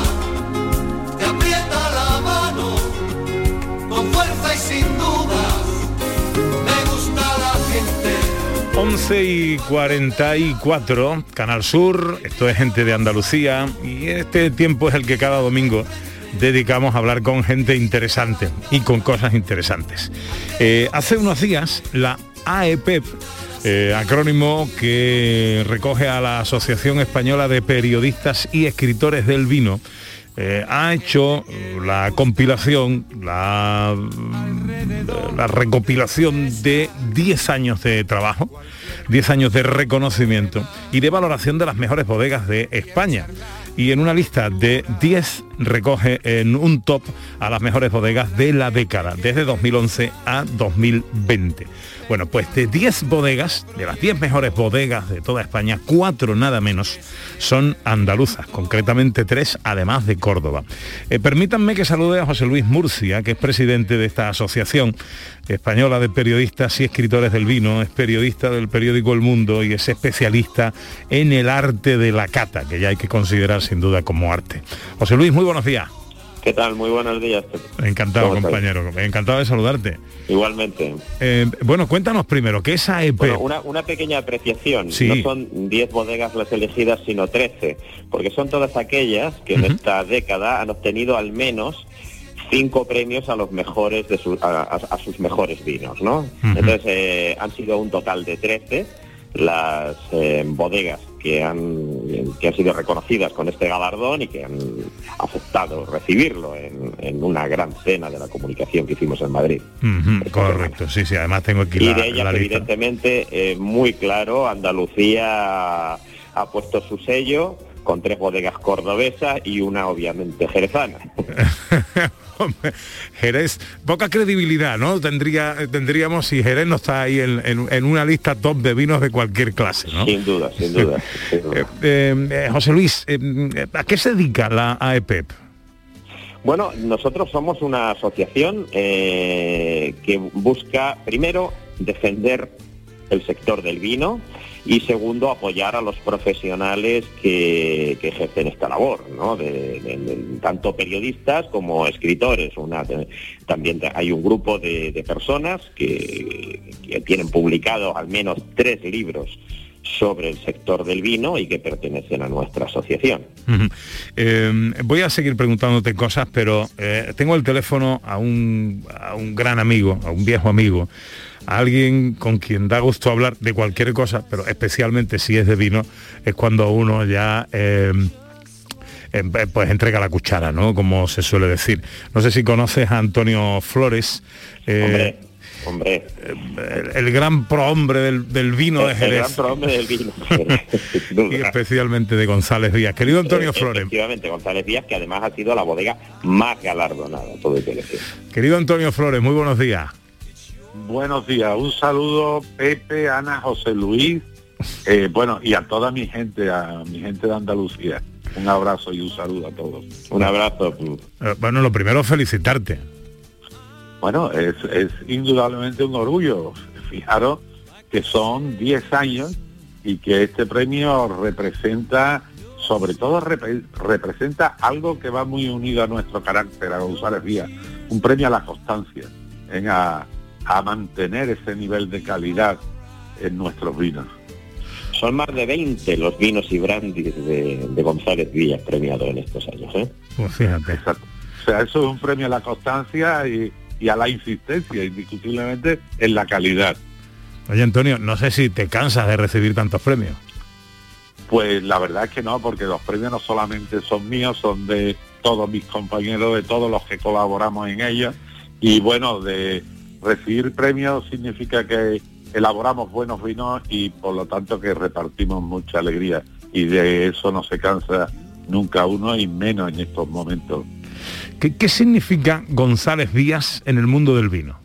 11 y 44, Canal Sur, esto es gente de Andalucía y este tiempo es el que cada domingo dedicamos a hablar con gente interesante y con cosas interesantes. Eh, hace unos días la AEPEP, eh, acrónimo que recoge a la Asociación Española de Periodistas y Escritores del Vino, eh, ha hecho la compilación, la, la recopilación de 10 años de trabajo, 10 años de reconocimiento y de valoración de las mejores bodegas de España. Y en una lista de 10 recoge en un top a las mejores bodegas de la década, desde 2011 a 2020. Bueno, pues de 10 bodegas, de las 10 mejores bodegas de toda España, 4 nada menos son andaluzas, concretamente 3 además de Córdoba. Eh, permítanme que salude a José Luis Murcia, que es presidente de esta asociación española de periodistas y escritores del vino, es periodista del periódico El Mundo y es especialista en el arte de la cata, que ya hay que considerar sin duda como arte. José Luis, muy buenos días. ¿Qué tal? Muy buenos días. Encantado, compañero. Encantado de saludarte. Igualmente. Eh, bueno, cuéntanos primero, ¿qué es AEP? Bueno, una, una pequeña apreciación. Sí. No son 10 bodegas las elegidas, sino 13, porque son todas aquellas que en esta década han obtenido al menos cinco premios a los mejores de su- a, a- sus mejores vinos, ¿no? Entonces eh, han sido un total de 13 las eh, bodegas que han, que han sido reconocidas con este galardón y que han aceptado recibirlo en, en una gran cena de la comunicación que hicimos en Madrid. Correcto, sí, sí, además tengo aquí Y la, de ellas, la lista. evidentemente, eh, muy claro, Andalucía ha puesto su sello con tres bodegas cordobesas y una, obviamente, jerezana. [LAUGHS] Jerez, poca credibilidad, ¿no? Tendría, tendríamos si Jerez no está ahí en, en- en una lista top de vinos de cualquier clase, ¿no? Sin duda, sin duda. [LAUGHS] sin duda. Eh, eh, José Luis, eh, ¿a qué se dedica la AEPEP? Bueno, nosotros somos una asociación eh, que busca, primero, defender el sector del vino y segundo, apoyar a los profesionales que, que ejercen esta labor, ¿no? De- tanto periodistas como escritores. Una, también hay un grupo de, personas que, tienen publicado al menos tres libros sobre el sector del vino y que pertenecen a nuestra asociación. Eh, voy a seguir preguntándote cosas, pero eh, tengo el teléfono a un, a un gran amigo, a un viejo amigo, alguien con quien da gusto hablar de cualquier cosa, pero especialmente si es de vino, es cuando uno ya... eh, eh, pues entrega la cuchara, ¿no? Como se suele decir. No sé si conoces a Antonio Flores. eh, Hombre, Hombre. El, el gran prohombre del, del vino de El Jerez. gran prohombre del vino. [LAUGHS] y especialmente de González Díaz. Querido Antonio Eh, Flores. Efectivamente, González Díaz, que además ha sido la bodega más galardonada, todo decir. Querido Antonio Flores, muy buenos días. Buenos días, un saludo Pepe, Ana, José Luis, eh, bueno, y a toda mi gente, a mi gente de Andalucía. Un abrazo y un saludo a todos. Un abrazo. Eh, Bueno, lo primero felicitarte. Bueno, es, es indudablemente un orgullo. Fijaros que son 10 años y que este premio representa, sobre todo repre- representa algo que va muy unido a nuestro carácter, a González Díaz, un premio a la constancia, en a, a mantener ese nivel de calidad en nuestros vinos. Son más de 20 los vinos y brandis de, de González Díaz premiados en estos años. ¿eh? Pues fíjate. O sea, eso es un premio a la constancia y, y a la insistencia, indiscutiblemente, en la calidad. Oye Antonio, no sé si te cansas de recibir tantos premios. Pues la verdad es que no, porque los premios no solamente son míos, son de todos mis compañeros, de todos los que colaboramos en ellos. Y bueno, de recibir premios significa que elaboramos buenos vinos y por lo tanto que repartimos mucha alegría. Y de eso no se cansa nunca uno y menos en estos momentos. ¿Qué, qué significa González Díaz en el mundo del vino?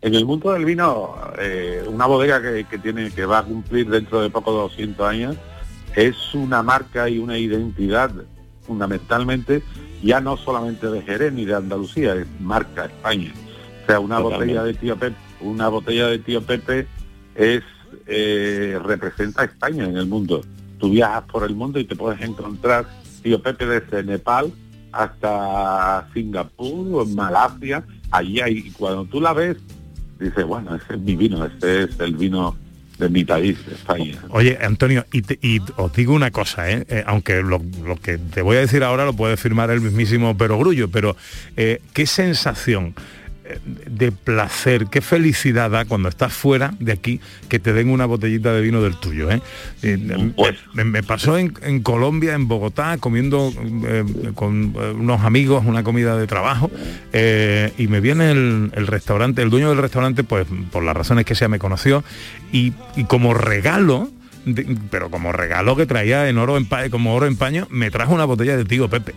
En el mundo del vino, eh, una bodega que, que tiene que va a cumplir dentro de poco 200 años es una marca y una identidad fundamentalmente ya no solamente de Jerez ni de Andalucía, es marca España. O sea, una Totalmente. botella de tío Pepe, una botella de tío Pepe es eh, representa a España en el mundo. Tú viajas por el mundo y te puedes encontrar tío Pepe desde Nepal hasta Singapur, Malasia, allí hay, y cuando tú la ves, dices, bueno, ese es mi vino, ese es el vino de mi país, España. Oye, Antonio, y, te- y os digo una cosa, ¿eh? Eh, aunque lo, lo que te voy a decir ahora lo puede firmar el mismísimo Perogrullo, pero eh, qué sensación de placer, qué felicidad da cuando estás fuera de aquí que te den una botellita de vino del tuyo. ¿eh? Eh, me, me pasó en, en Colombia, en Bogotá, comiendo eh, con eh, unos amigos una comida de trabajo eh, y me viene el, el restaurante, el dueño del restaurante, pues por las razones que sea me conoció y, y como regalo, de- pero como regalo que traía en oro en como oro en paño, me trajo una botella de tío Pepe.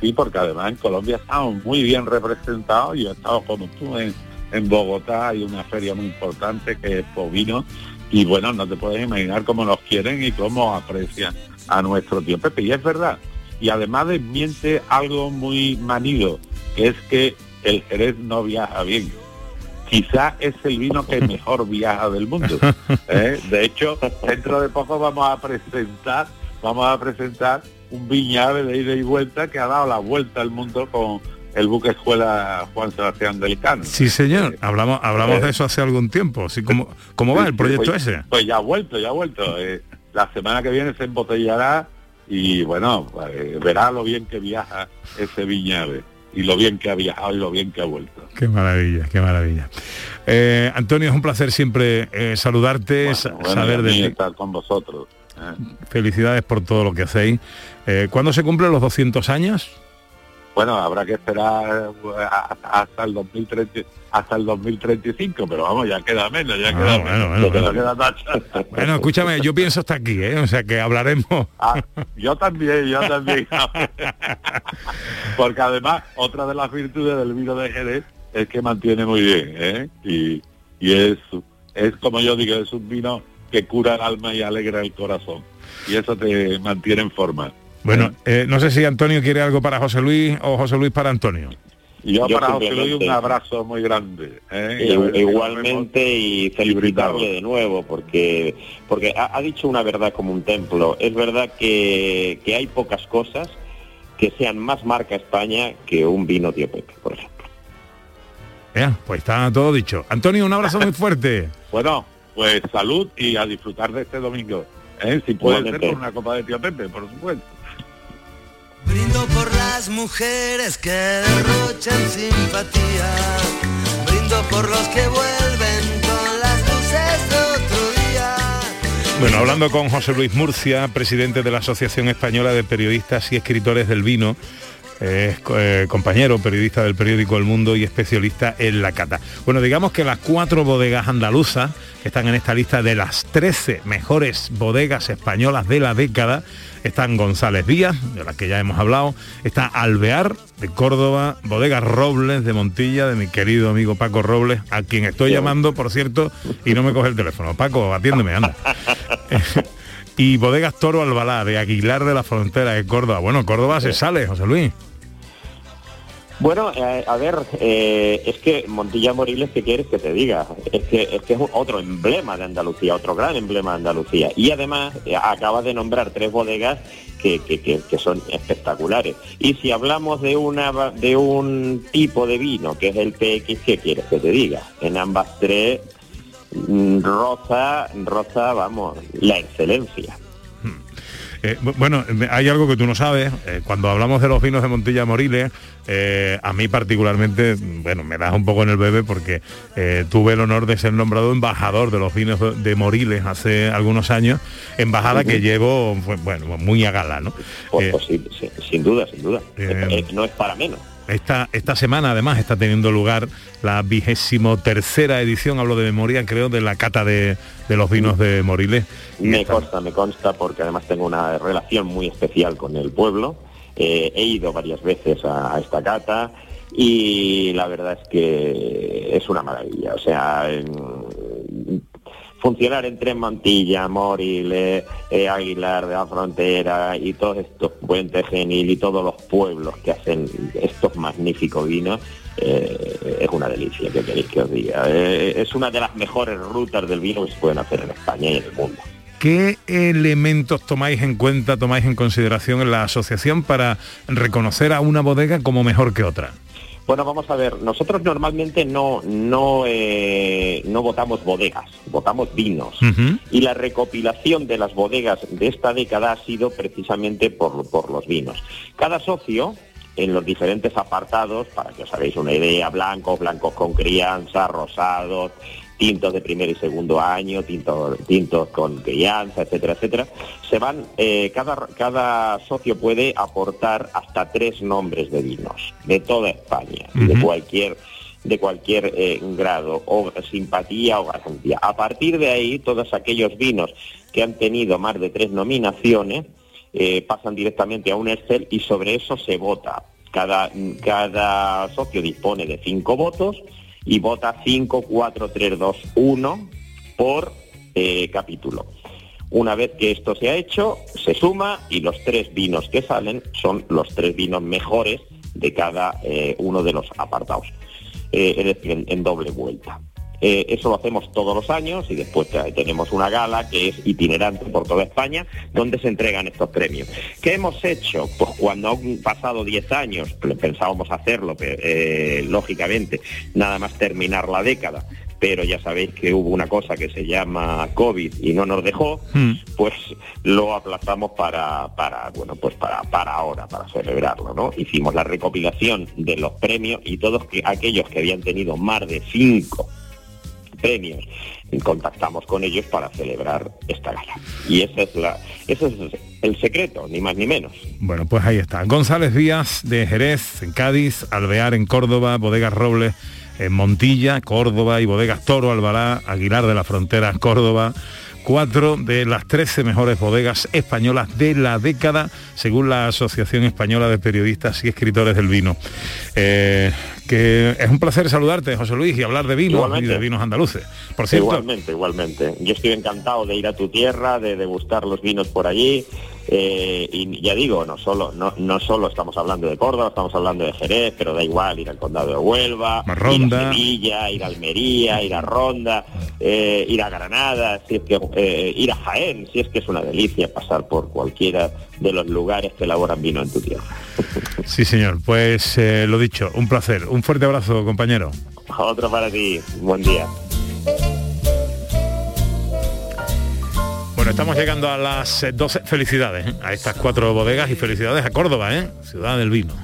Sí, porque además en Colombia estamos muy bien representados. Yo he estado como tú en, en Bogotá, hay una feria muy importante que es Povino. Y bueno, no te puedes imaginar cómo nos quieren y cómo aprecian a nuestro tío Pepe. Y es verdad. Y además desmiente algo muy manido, que es que el Jerez no viaja bien. Quizá es el vino que mejor viaja del mundo. [LAUGHS] ¿eh? De hecho, dentro de poco vamos a presentar, vamos a presentar un viñave de ida y vuelta que ha dado la vuelta al mundo con el buque escuela Juan Sebastián del Cano. Sí, señor. Hablamos, hablamos eh, de eso hace algún tiempo. Así como, ¿Cómo va el proyecto pues- ese? Pues ya ha vuelto, ya ha vuelto. Eh, la semana que viene se embotellará y bueno, eh, verá lo bien que viaja ese viñave y lo bien que ha viajado y lo bien que ha vuelto. Qué maravilla, qué maravilla. Eh, Antonio, es un placer siempre eh, saludarte, Bueno, saber de ti. estar con vosotros. Felicidades por todo lo que hacéis. Eh, ¿Cuándo se cumplen los 200 años? Bueno, habrá que esperar eh, hasta el 2030, hasta el 2035, pero vamos, ya queda menos, ya Ah, queda bueno, menos. bueno, ya bueno. queda tacha. Bueno, escúchame, yo pienso hasta aquí, ¿eh? O sea que hablaremos. Ah, yo también, yo también. [LAUGHS] Porque además, otra de las virtudes del vino de Jerez es que mantiene muy bien, ¿eh? Y, y es, es como yo digo, es un vino que cura el alma y alegra el corazón. Y eso te mantiene en forma. Bueno, eh, no sé si Antonio quiere algo para José Luis o José Luis para Antonio. Yo, Yo para José Luis un abrazo muy grande. ¿eh? Y Igualmente y felicitarle de nuevo porque porque ha, ha dicho una verdad como un templo. Es verdad que, que hay pocas cosas que sean más marca España que un vino tío Pepe, por ejemplo. Ya, pues está todo dicho. Antonio, un abrazo muy fuerte. Bueno, pues salud y a disfrutar de este domingo. ¿eh? Si puede ser con una copa de tío Pepe, por supuesto. Brindo por las mujeres que derrochan simpatía. Brindo por los que vuelven con las luces de otro día. Bueno, hablando con José Luis Murcia, presidente de la Asociación Española de Periodistas y Escritores del Vino, es eh, compañero, periodista del periódico El Mundo y especialista en la cata. Bueno, digamos que las cuatro bodegas andaluzas que están en esta lista de las 13 mejores bodegas españolas de la década, están González Díaz, de las que ya hemos hablado, está Alvear, de Córdoba, Bodegas Robles, de Montilla, de mi querido amigo Paco Robles, a quien estoy llamando, por cierto, y no me coge el teléfono. Paco, atiéndeme, anda. [LAUGHS] y Bodegas Toro Albalá, de Aguilar de la Frontera, de Córdoba. Bueno, Córdoba se sale, José Luis. Bueno, eh, a ver, eh, es que Montilla Moriles, ¿qué quieres que te diga? Es que, es que es otro emblema de Andalucía, otro gran emblema de Andalucía. Y además eh, acaba de nombrar tres bodegas que, que- que- son espectaculares. Y si hablamos de, una, de un tipo de vino, que es el PX, ¿qué quieres que te diga? En ambas tres, mm, roza, roza, vamos, la excelencia. Eh, bu- bueno, hay algo que tú no sabes. eh, cuando hablamos de los vinos de Montilla Moriles, eh, a mí particularmente, bueno, me das un poco en el bebé porque tuve el honor de ser nombrado embajador de los vinos de- Moriles hace algunos años, embajada que llevo, bueno, muy a gala, ¿no? Pues, pues sin duda, sin duda. No es para menos. Esta, esta semana además está teniendo lugar la vigésimo tercera edición, hablo de memoria, creo, de la cata de, de los vinos de Moriles. Me consta, me consta, porque además tengo una relación muy especial con el pueblo. Eh, he ido varias veces a, a esta cata y la verdad es que es una maravilla. O sea, funcionar entre Montilla, Moriles, eh, Aguilar de la Frontera y todos estos puentes genil y todos los pueblos que hacen estos magníficos vinos, eh, es una delicia, que queréis que os diga. Eh, es una de las mejores rutas del vino que se pueden hacer en España y en el mundo. ¿Qué elementos tomáis en cuenta, tomáis en consideración en la asociación para reconocer a una bodega como mejor que otra? Bueno, vamos a ver, nosotros normalmente no, no, eh, no votamos bodegas, votamos vinos. Y la recopilación de las bodegas de esta década ha sido precisamente por, por los vinos. Cada socio, en los diferentes apartados, para que os hagáis una idea, blancos, blancos con crianza, rosados, tintos de primer y segundo año, tintos, tintos con crianza, etcétera, etcétera, se van, eh, cada, cada socio puede aportar hasta tres nombres de vinos de toda España, de cualquier de cualquier eh, grado o simpatía o garantía. A partir de ahí, todos aquellos vinos que han tenido más de tres nominaciones eh, pasan directamente a un Excel y sobre eso se vota. Cada, cada socio dispone de cinco votos y vota 5, 4, 3, 2, 1 por eh, capítulo. Una vez que esto se ha hecho, se suma y los tres vinos que salen son los tres vinos mejores de cada eh, uno de los apartados. Eh, en, en doble vuelta. Eh, eso lo hacemos todos los años y después te- tenemos una gala que es itinerante por toda España donde se entregan estos premios. ¿Qué hemos hecho? Pues cuando han pasado 10 años, pensábamos hacerlo, eh, lógicamente, nada más terminar la década, pero ya sabéis que hubo una cosa que se llama COVID y no nos dejó, pues lo aplazamos para, para bueno, pues para, para ahora, para celebrarlo, ¿no? Hicimos la recopilación de los premios y todos que, aquellos que habían tenido más de cinco premios y contactamos con ellos para celebrar esta gala. Y esa es la, ese es el secreto, ni más ni menos. Bueno, pues ahí está. González Díaz de Jerez, en Cádiz, Alvear en Córdoba, Bodegas Robles en Montilla, Córdoba y Bodegas Toro, Albalá, Aguilar de la Frontera, Córdoba. Cuatro de las 13 mejores bodegas españolas de la década, según la Asociación Española de Periodistas y Escritores del Vino. Eh, que es un placer saludarte, José Luis, y hablar de vinos y de vinos andaluces. Por cierto, Igualmente, igualmente. Yo estoy encantado de ir a tu tierra, de degustar los vinos por allí. Eh, y ya digo, no solo, no, no solo estamos hablando de Córdoba, estamos hablando de Jerez, pero da igual ir al condado de Huelva, Ronda. ir a Sevilla, ir a Almería, ir a Ronda, eh, ir a Granada, si es que, eh, ir a Jaén, si es que es una delicia pasar por cualquiera de los lugares que elaboran vino en tu tierra. [LAUGHS] sí señor, pues lo dicho, un placer. Un fuerte abrazo, compañero. Otro para ti, buen día. Bueno, estamos llegando a las eh, 12. Felicidades ¿eh? a estas cuatro bodegas y felicidades a Córdoba, ¿eh? ciudad del vino.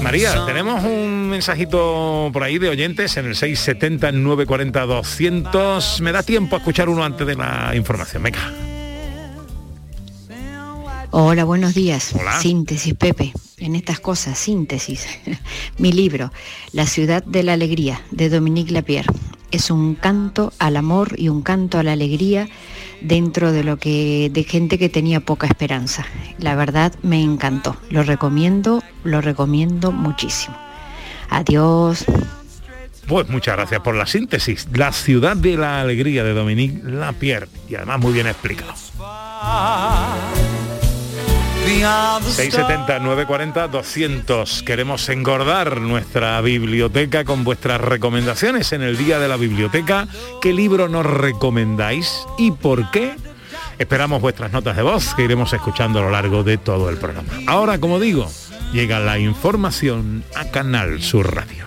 María, tenemos un mensajito por ahí de oyentes en el 670 940 200. Me da tiempo a escuchar uno antes de la información. Venga. Hola, buenos días. Hola. Síntesis, Pepe. En estas cosas, síntesis. [LAUGHS] Mi libro, La ciudad de la alegría, de Dominique Lapierre. Es un canto al amor y un canto a la alegría dentro de lo que de gente que tenía poca esperanza. La verdad me encantó. Lo recomiendo, lo recomiendo muchísimo. Adiós. Pues muchas gracias por la síntesis. La ciudad de la alegría de Dominique Lapierre. Y además muy bien explicado. 670 940 200. Queremos engordar nuestra biblioteca con vuestras recomendaciones en el día de la biblioteca. ¿Qué libro nos recomendáis y por qué? Esperamos vuestras notas de voz que iremos escuchando a lo largo de todo el programa. Ahora, como digo, llega la información a Canal Sur Radio.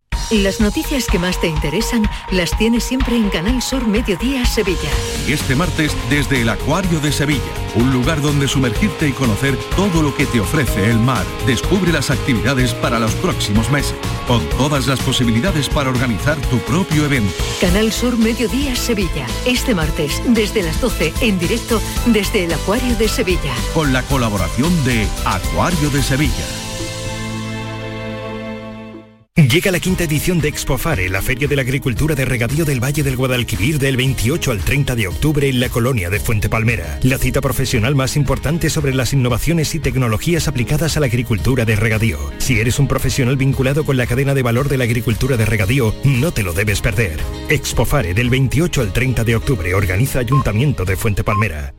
Las noticias que más te interesan las tienes siempre en Canal Sur Mediodía Sevilla. Y este martes desde el Acuario de Sevilla, un lugar donde sumergirte y conocer todo lo que te ofrece el mar. Descubre las actividades para los próximos meses, con todas las posibilidades para organizar tu propio evento. Canal Sur Mediodía Sevilla. Este martes desde las 12 en directo desde el Acuario de Sevilla. Con la colaboración de Acuario de Sevilla. Llega la quinta edición de Expofare, la Feria de la Agricultura de Regadío del Valle del Guadalquivir del 28 al 30 de octubre en la colonia de Fuente Palmera. La cita profesional más importante sobre las innovaciones y tecnologías aplicadas a la agricultura de regadío. Si eres un profesional vinculado con la cadena de valor de la agricultura de regadío, no te lo debes perder. Expofare del 28 al 30 de octubre organiza Ayuntamiento de Fuente Palmera.